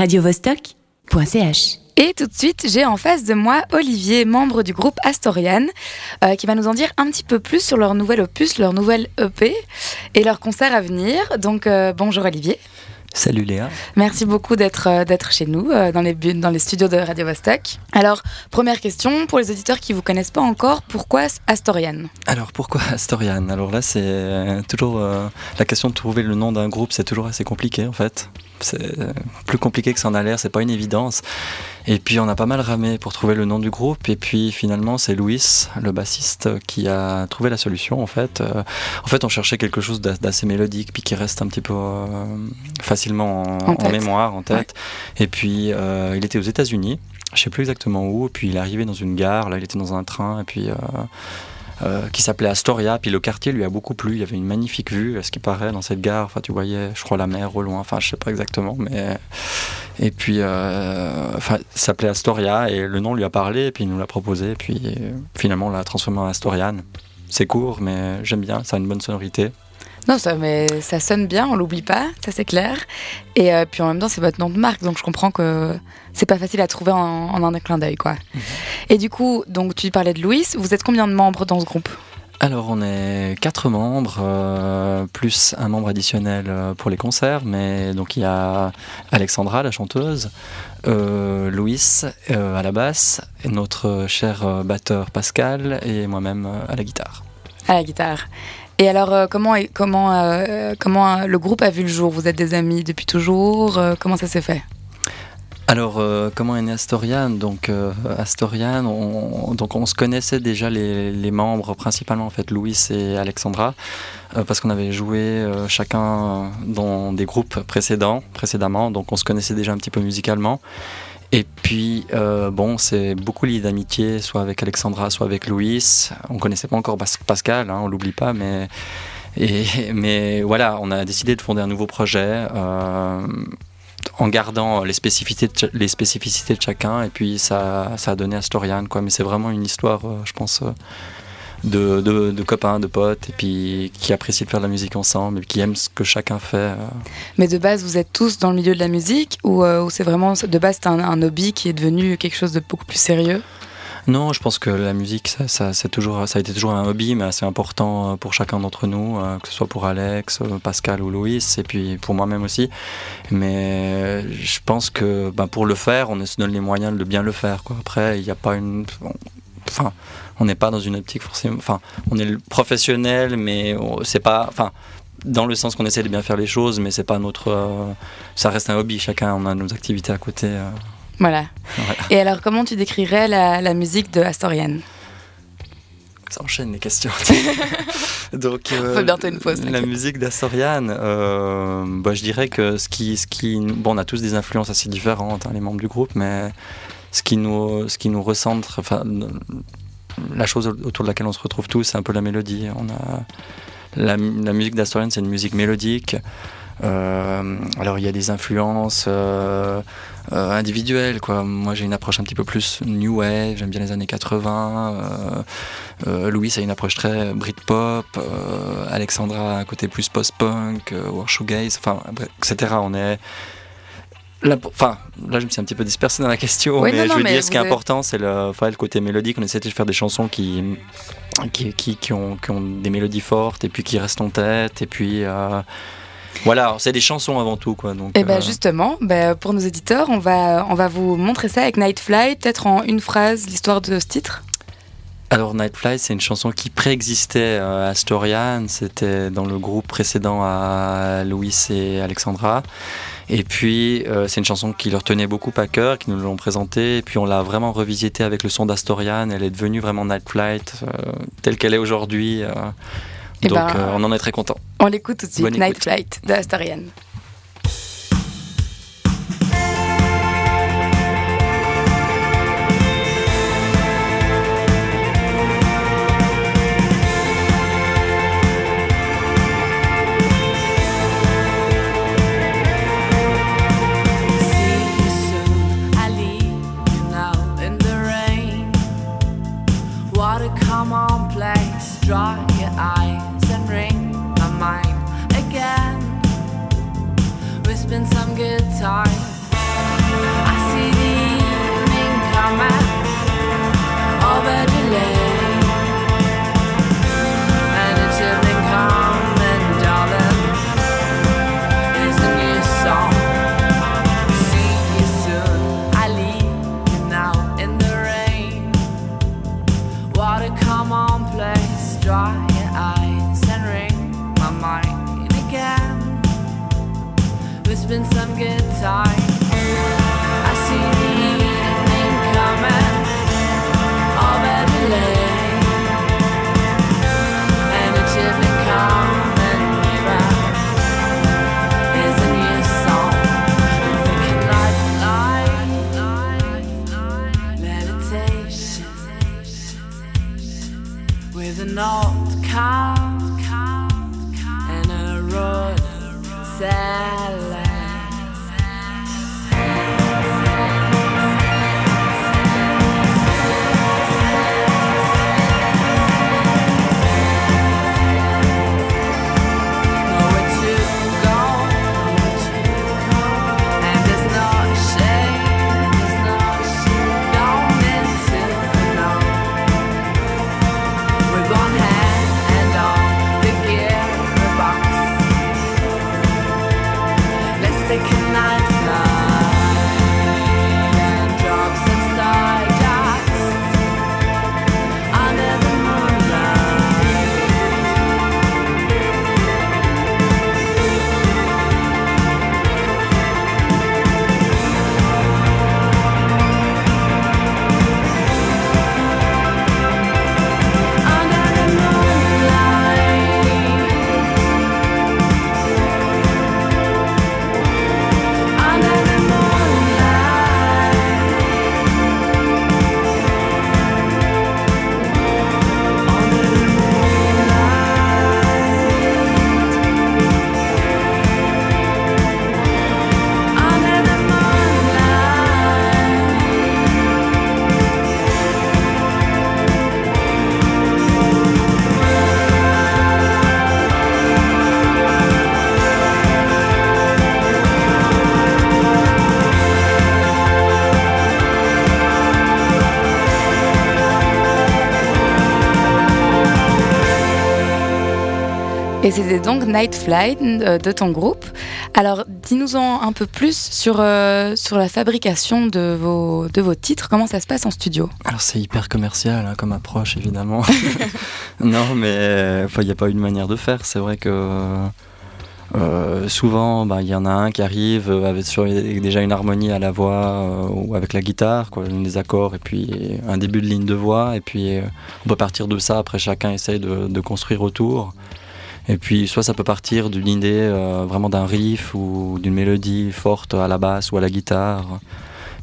radiovostok.ch. Et tout de suite, j'ai en face de moi Olivier, membre du groupe Astorian, euh, qui va nous en dire un petit peu plus sur leur nouvel opus, leur nouvelle EP et leur concert à venir. Donc euh, bonjour Olivier. Salut Léa. Merci beaucoup d'être euh, d'être chez nous euh, dans les bu- dans les studios de Radio Vostok. Alors première question pour les auditeurs qui vous connaissent pas encore, pourquoi Astorian? Alors pourquoi Astorian? Alors là, c'est euh, toujours euh, la question de trouver le nom d'un groupe, c'est toujours assez compliqué en fait. C'est plus compliqué que ça en a l'air, c'est pas une évidence. Et puis on a pas mal ramé pour trouver le nom du groupe. Et puis finalement, c'est Louis, le bassiste, qui a trouvé la solution en fait. Euh, en fait, on cherchait quelque chose d'a- d'assez mélodique, puis qui reste un petit peu euh, facilement en, En en tête. mémoire, en tête. Et puis euh, il était aux États-Unis. Je sais plus exactement où, puis il est arrivé dans une gare, là il était dans un train, et puis euh, euh, qui s'appelait Astoria, puis le quartier lui a beaucoup plu, il y avait une magnifique vue, à ce qui paraît, dans cette gare, enfin tu voyais, je crois, la mer au loin, enfin je sais pas exactement, mais... Et puis, euh, enfin, s'appelait Astoria, et le nom lui a parlé, et puis il nous l'a proposé, puis euh, finalement on l'a transformé en Astorian. C'est court, mais j'aime bien, ça a une bonne sonorité. Non, ça, mais ça sonne bien, on l'oublie pas, ça c'est clair. Et euh, puis en même temps, c'est votre nom de marque, donc je comprends que c'est pas facile à trouver en, en un clin d'œil, quoi. Et du coup, donc tu parlais de Louis, vous êtes combien de membres dans ce groupe? Alors, on est quatre membres, euh, plus un membre additionnel euh, pour les concerts. Mais donc, il y a Alexandra, la chanteuse, euh, Louis euh, à la basse, et notre cher batteur Pascal et moi-même à la guitare. à la guitare. Et alors, euh, comment, comment, euh, comment euh, le groupe a vu le jour? Vous êtes des amis depuis toujours? Comment ça s'est fait? Alors, comment est né Astorian Donc, Astorian, on, donc on se connaissait déjà les, les membres, principalement en fait Louis et Alexandra, parce qu'on avait joué chacun dans des groupes précédents, précédemment, donc on se connaissait déjà un petit peu musicalement. Et puis, euh, bon, c'est beaucoup lié d'amitié, soit avec Alexandra, soit avec Louis. On connaissait pas encore Pas- Pascal, hein, on l'oublie pas, mais mais voilà, on a décidé de fonder un nouveau projet euh, en gardant les spécificités, de, chacun. Et puis ça, a donné Astorian, quoi. Mais c'est vraiment une histoire, euh, je pense, de, de, de copains, de potes, et puis qui apprécient de faire de la musique ensemble, et qui aiment ce que chacun fait. euh. Mais de base, vous êtes tous dans le milieu de la musique ou, euh, ou c'est vraiment de base c'est un, un hobby qui est devenu quelque chose de beaucoup plus sérieux? Non, je pense que la musique, ça, ça, c'est toujours, ça a été toujours un hobby, mais assez important euh, pour chacun d'entre nous, que ce soit pour Alex, Pascal ou Louis, et puis pour moi-même aussi. Mais je pense que ben, pour le faire, on se donne les moyens de bien le faire. Quoi. Après, il n'y a pas une. Enfin, on n'est pas dans une optique forcément. Enfin, on est professionnel, mais c'est pas. Enfin, dans le sens qu'on essaie de bien faire les choses, mais c'est pas notre. euh, ça reste un hobby. Chacun, on a nos activités à côté. euh. Voilà. Voilà. Et alors, comment tu décrirais la, la musique de Astorian? Ça enchaîne les questions. Donc, euh, bientôt une pause, La musique d'Astorian, euh, bah, je dirais que ce qui, ce qui, bon, on a tous des influences assez différentes, hein, les membres du groupe, mais ce qui nous, ce qui nous recentre, enfin, la chose autour de laquelle on se retrouve tous, c'est un peu la mélodie. On a la, musique d'Astorian, c'est une musique mélodique. Euh, alors il y a des influences euh, euh, individuelles quoi. Moi j'ai une approche un petit peu plus new wave, j'aime bien les années 80. Euh, euh, Louis a une approche très Britpop, Alexandra a un côté plus post-punk, or shoegaze, etc. On est Là, pour- Enfin, là, je me suis un petit peu dispersé dans la question, Oui, mais non, je veux dire, ce qui est important, c'est le, enfin, le côté mélodique. On essaie de faire des chansons qui, qui, qui, qui ont, qui ont des mélodies fortes et puis qui restent en tête. Et puis, euh, voilà, c'est des chansons avant tout, quoi. Donc, Et ben euh, justement, ben, pour nos éditeurs, on va, on va vous montrer ça avec Night Fly, peut-être en une phrase l'histoire de ce titre. Alors Nightfly, c'est une chanson qui préexistait euh, à Astorian, c'était dans le groupe précédent à Louis et Alexandra. Et puis euh, c'est une chanson qui leur tenait beaucoup à cœur, qui nous l'ont présentée, et puis on l'a vraiment revisitée avec le son d'Astorian, elle est devenue vraiment Night Flight, euh, telle qu'elle est aujourd'hui. euh. Eh donc ben, on en est très content. On l'écoute tout de suite, Night. Flight de some good time. Et c'était donc Night Flight euh, de ton groupe. Alors, dis-nous-en un peu plus sur, euh, sur la fabrication de vos, de vos titres. Comment ça se passe en studio? Alors c'est hyper commercial hein, comme approche évidemment. non mais il n'y a pas une manière de faire. C'est vrai que euh, souvent bah, il y en a un qui arrive avec déjà une harmonie à la voix euh, ou avec la guitare, quoi, des accords et puis un début de ligne de voix et puis euh, on peut partir de ça. Après chacun essaye de construire autour. Et puis soit ça peut partir d'une idée euh, vraiment d'un riff ou d'une mélodie forte à la basse ou à la guitare.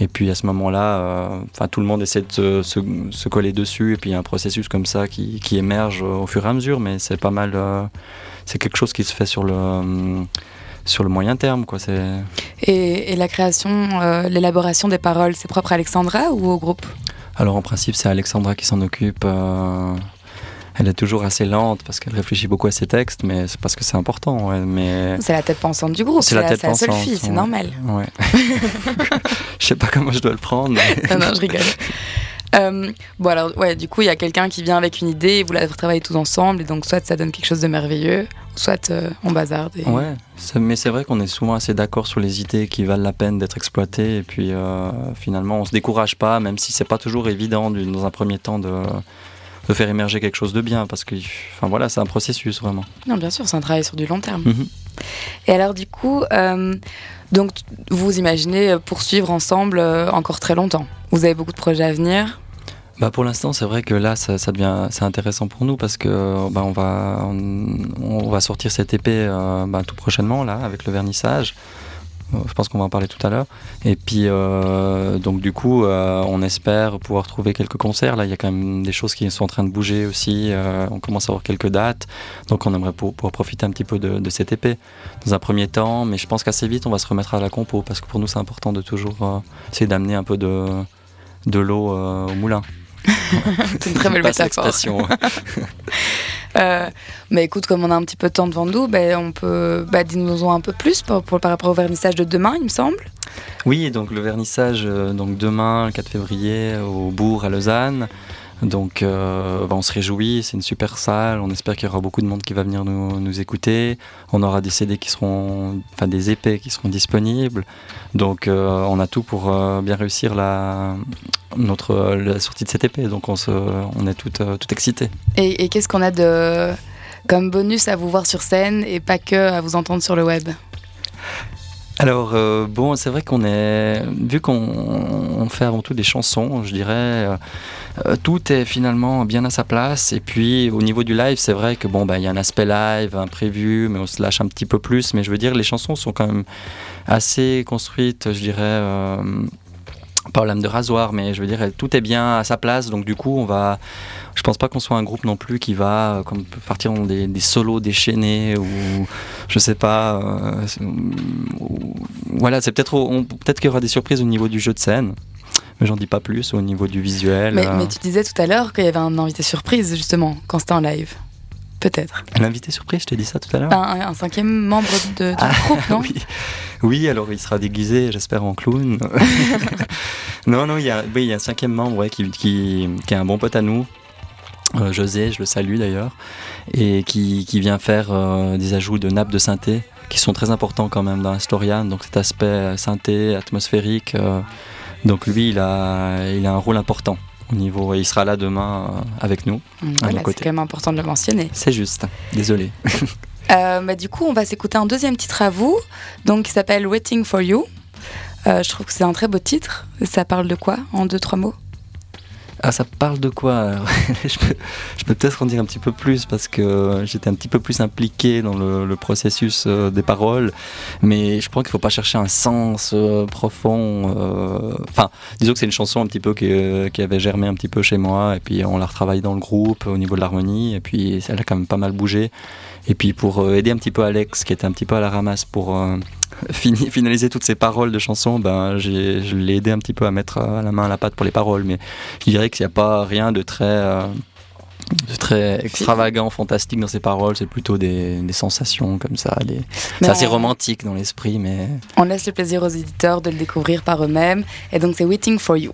Et puis à ce moment-là, euh, tout le monde essaie de se, se- se coller dessus. Et puis il y a un processus comme ça qui, qui émerge au fur et à mesure. Mais c'est pas mal. euh, c'est quelque chose qui se fait sur le sur le moyen terme, quoi. C'est Et, et la création, l'élaboration des paroles, c'est propre à Alexandra ou au groupe? Alors en principe c'est Alexandra qui s'en occupe. Elle est toujours assez lente parce qu'elle réfléchit beaucoup à ses textes, mais c'est parce que c'est important. ouais, mais C'est la tête pensante du groupe. C'est la tête c'est seule fille, c'est ouais. normal. Ouais. je sais pas comment je dois le prendre. mais- non, non, je rigole. Euh, bon, alors, ouais, du coup, il y a quelqu'un qui vient avec une idée, et vous la travaillez tous ensemble, et donc soit ça donne quelque chose de merveilleux, soit euh, on bazarde. et- Ouais, mais c'est vrai qu'on est souvent assez d'accord sur les idées qui valent la peine d'être exploitées, et puis euh, finalement on se décourage pas, même si c'est pas toujours évident dans un premier temps de, de faire émerger quelque chose de bien, parce que enfin voilà, c'est un processus vraiment. Non, bien sûr, c'est un travail sur du long terme. Mhm. Et alors, du coup, euh, donc, vous imaginez euh, poursuivre ensemble euh, encore très longtemps. Vous avez beaucoup de projets à venir. Bah pour l'instant, c'est vrai que là, ça, ça devient c'est intéressant pour nous parce que bah, on va on, on va sortir cette épée euh, bah, tout prochainement là avec le vernissage. Je pense qu'on va en parler tout à l'heure. Et puis euh, donc du coup, euh, on espère pouvoir trouver quelques concerts. Là, il y a quand même des choses qui sont en train de bouger aussi. Euh, on commence à avoir quelques dates, donc on aimerait pour- pouvoir profiter un petit peu de, de cette épée dans un premier temps. Mais je pense qu'assez vite, on va se remettre à la compo parce que pour nous, c'est important de toujours essayer d'amener un peu de de l'eau au moulin. C'est une très belle métaphore. Euh, mais écoute, comme on a un petit peu de temps devant nous, ben, on peut. Bah, Dis-nous un peu plus pour- par rapport au vernissage de demain, il me semble. Oui, donc le vernissage, euh, donc demain, le 4 février, au Bourg à Lausanne. Donc euh, bah, on se réjouit, c'est une super salle, on espère qu'il y aura beaucoup de monde qui va venir nous, écouter. On aura des CD qui seront, enfin des épées qui seront disponibles. Donc euh, on a tout pour euh, bien réussir la, notre, sortie de cette épée. Donc on, se, on est tout, tout excités. Et, et qu'est-ce qu'on a de. Comme bonus à vous voir sur scène et pas que à vous entendre sur le web? Alors euh, bon, c'est vrai qu'on est vu qu'on on fait avant tout des chansons, je dirais, euh, euh, tout est finalement bien à sa place. Et puis au niveau du live, c'est vrai que bon, bah il y a un aspect live imprévu, mais on se lâche un petit peu plus. Mais je veux dire, les chansons sont quand même assez construites, je dirais. Pas au lame de rasoir, mais je veux dire, tout est bien à sa place. Donc du coup, on va. Je pense pas qu'on soit un groupe non plus qui va euh, comme partir dans des, des solos déchaînés ou je sais pas. euh, ou- voilà, c'est peut-être peut-être qu'il y aura des surprises au niveau du jeu de scène, mais j'en dis pas plus au niveau du visuel. Mais, euh. mais tu disais tout à l'heure qu'il y avait un invité surprise, justement, quand c'était en live. Peut-être. L'invité surprise, je t'ai dit ça tout à l'heure. Enfin, un, un cinquième membre de, Ah, groupe, non oui. oui, alors il sera déguisé, j'espère, en clown. non, non, il y a, oui, il y a un cinquième membre ouais, qui, qui, qui est un bon pote à nous. Euh, José, je le salue d'ailleurs, et qui, qui vient faire euh, des ajouts de nappes de synthé qui sont très importants quand même dans Astorian. Donc cet aspect euh, synthé, atmosphérique. euh, donc lui, il a, il a un rôle important au niveau. il sera là demain euh, avec nous. Nos Voilà, c'est quand même important de le mentionner. C'est juste. Désolé. Euh, bah, du coup, on va s'écouter un deuxième titre à vous, donc qui s'appelle Waiting for You. Euh, je trouve que c'est un très beau titre. Ça parle de quoi en deux, trois mots? Ah, ça parle de quoi alors Je peux, peut-être en dire un petit peu plus parce que j'étais un petit peu plus impliqué dans le, processus euh, des paroles, mais je crois qu'il ne faut pas chercher un sens euh, profond. euh, Enfin, disons que c'est une chanson un petit peu qui, euh, qui avait germé un petit peu chez moi, et puis on l'a retravaillé dans le groupe au niveau de l'harmonie, et puis elle a quand même pas mal bougé. Et puis pour euh, aider un petit peu Alex, qui était un petit peu à la ramasse pour euh, fini- finaliser toutes ces paroles de chansons, ben, j'ai- je l'ai aidé un petit peu à mettre euh, la main à la pâte pour les paroles, mais je dirais qu'il n'y a pas rien de très, euh, de très extravagant, fantastique dans ces paroles. C'est plutôt des, des sensations comme ça. des- C'est assez on- romantique dans l'esprit, mais On laisse le plaisir aux éditeurs de le découvrir par eux-mêmes. Et donc, c'est Waiting for You.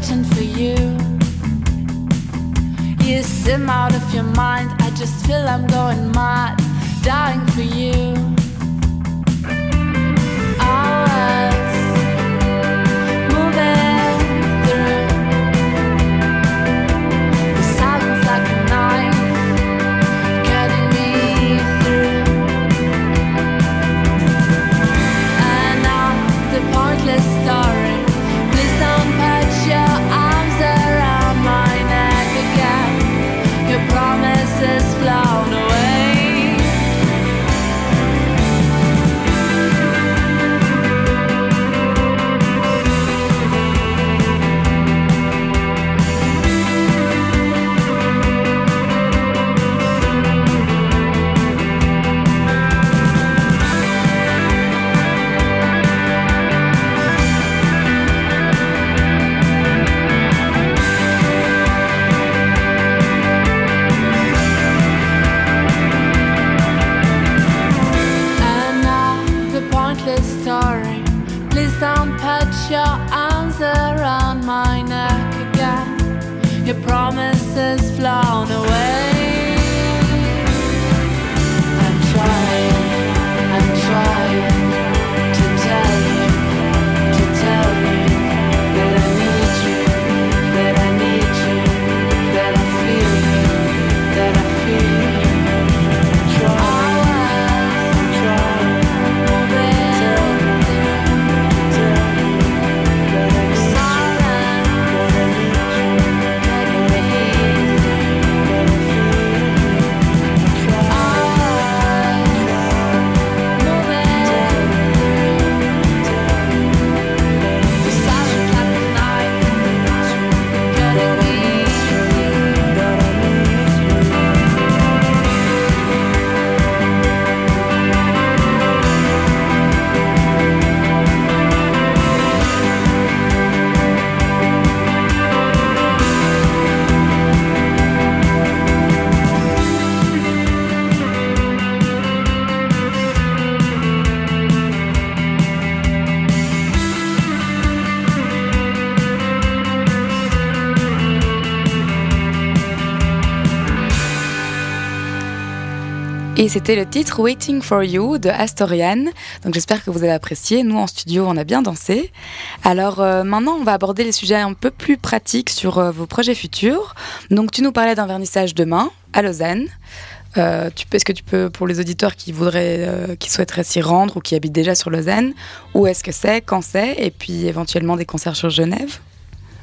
searching for you. You sim out of your mind. I just feel I'm going mad, dying for you. Story. Please don't put your arms around my neck again. Your promises flown away. Et c'était le titre Waiting for You de Astorian. Donc j'espère que vous avez apprécié. Nous en studio, on a bien dansé. Alors euh, maintenant, on va aborder les sujets un peu plus pratiques sur euh, vos projets futurs. Donc tu nous parlais d'un vernissage demain à Lausanne. Euh, Est-ce que tu peux, pour les auditeurs qui voudraient, qui souhaiteraient s'y rendre ou qui habitent déjà sur Lausanne, où est-ce que c'est, quand c'est, et puis éventuellement des concerts sur Genève?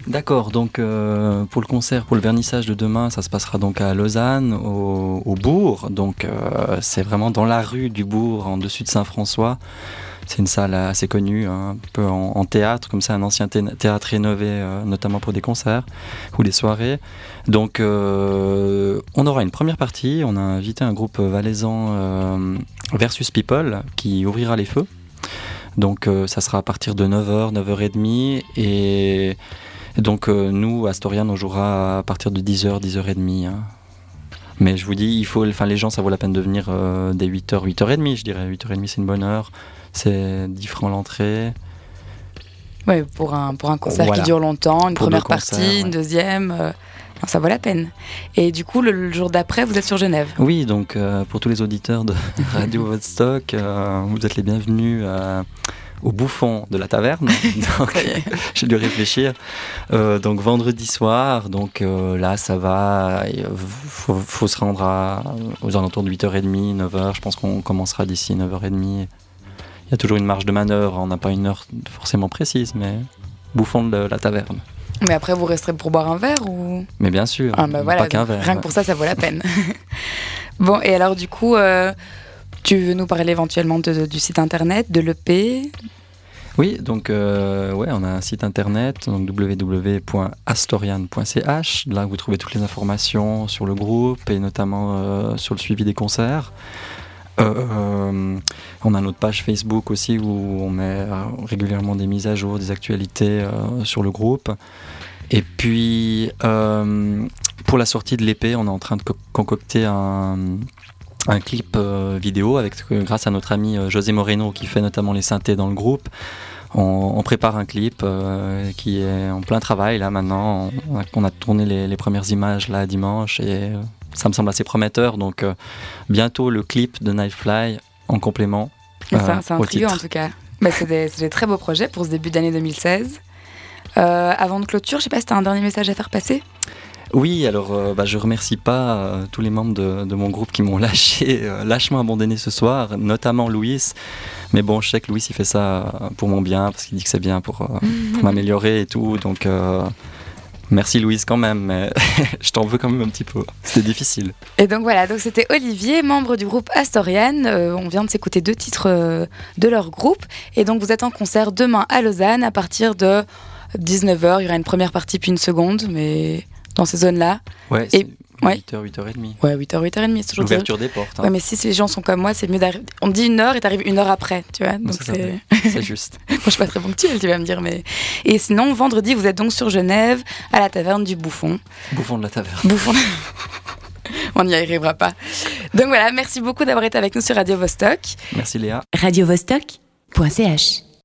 D'accord, donc euh, pour le concert, pour le vernissage de demain, ça se passera donc à Lausanne, au, Bourg. Donc euh, c'est vraiment dans la rue du Bourg, en dessus de Saint-François. C'est une salle assez connue, hein, un peu en, théâtre, comme ça, un ancien thé- théâtre rénové, euh, notamment pour des concerts ou des soirées. Donc on aura une première partie, on a invité un groupe valaisan Versus People qui ouvrira les feux. Donc ça sera à partir de 9h, 9h30 et et donc euh, nous, Astorian, on jouera à partir de 10h, 10h30. hein. Mais je vous dis, il faut, enfin, les gens, ça vaut la peine de venir euh, dès 8h, 8h30, je dirais. 8h30, c'est une bonne heure. C'est 10 francs l'entrée. Ouais, pour un, pour un concert Voilà. qui dure longtemps, une Pour première partie, ouais. une deuxième. euh, ça vaut la peine. Et du coup, le, le jour d'après, vous êtes sur Genève. Oui, donc euh, pour tous les auditeurs de Radio Woodstock, euh, vous êtes les bienvenus euh, au bouffon de la taverne. J'ai dû réfléchir. Donc vendredi soir, donc là ça va, il faut, faut se rendre à, aux alentours de 8h30, 9h. Je pense qu'on commencera d'ici 9h30. Il y a toujours une marge de manœuvre, on n'a pas une heure forcément précise, mais bouffon de la taverne. Mais après, vous resterez pour boire un verre ou? Mais bien sûr, Ah bah voilà, pas qu'un verre. rien que pour ça, ça vaut la peine. bon, et alors du coup, euh, tu veux nous parler éventuellement de- du site internet, de l'EP Oui, donc euh, ouais, on a un site internet, donc www.astorian.ch. Là, vous trouvez toutes les informations sur le groupe et notamment euh, sur le suivi des concerts. Euh, euh, on a notre page Facebook aussi où on met euh, régulièrement des mises à jour, des actualités sur le groupe. Et puis, pour la sortie de l'épée, on est en train de co- concocter un, clip vidéo avec, grâce à notre ami José Moreno qui fait notamment les synthés dans le groupe. On, prépare un clip qui est en plein travail là maintenant. On a, tourné les, les premières images là dimanche et ça me semble assez prometteur. Donc euh, bientôt le clip de Nightfly en complément. Euh, C'est intriguant en titre. tout cas. Bah, c'est des, très beaux projets pour ce début d'année 2016. Euh, avant de clôture, je sais pas si tu as un dernier message à faire passer? Oui, alors euh, bah, je remercie pas euh, tous les membres de, de mon groupe qui m'ont lâché, euh, lâchement abandonné ce soir, notamment Louis. Mais bon, je sais que Louis il fait ça euh, pour mon bien parce qu'il dit que c'est bien pour, euh, pour m'améliorer et tout. Donc euh, merci Louise quand même, mais je t'en veux quand même un petit peu. C'était difficile. Et donc voilà, donc c'était Olivier, membre du groupe Astorian. Euh, on vient de s'écouter deux titres euh, de leur groupe. Et donc vous êtes en concert demain à Lausanne à partir de 19h. Il y aura une première partie puis une seconde, mais dans ces zones-là. Ouais, Et- ouais. 8h, 8h30. Ouais, 8h, 8h30, c'est toujours dire- L'ouverture des portes. hein. Ouais, mais si les gens sont comme moi, c'est mieux d'arriver. On dit une heure et t'arrives une heure après, tu vois. Donc c'est juste. Moi, je suis pas très ponctuelle, tu vas me dire, mais. Et sinon, vendredi, vous êtes donc sur Genève, à la taverne du Bouffon. Bouffon de la taverne. Bouffon. On n'y arrivera pas. Donc voilà, merci beaucoup d'avoir été avec nous sur Radio Vostok. Merci Léa. radiovostok.ch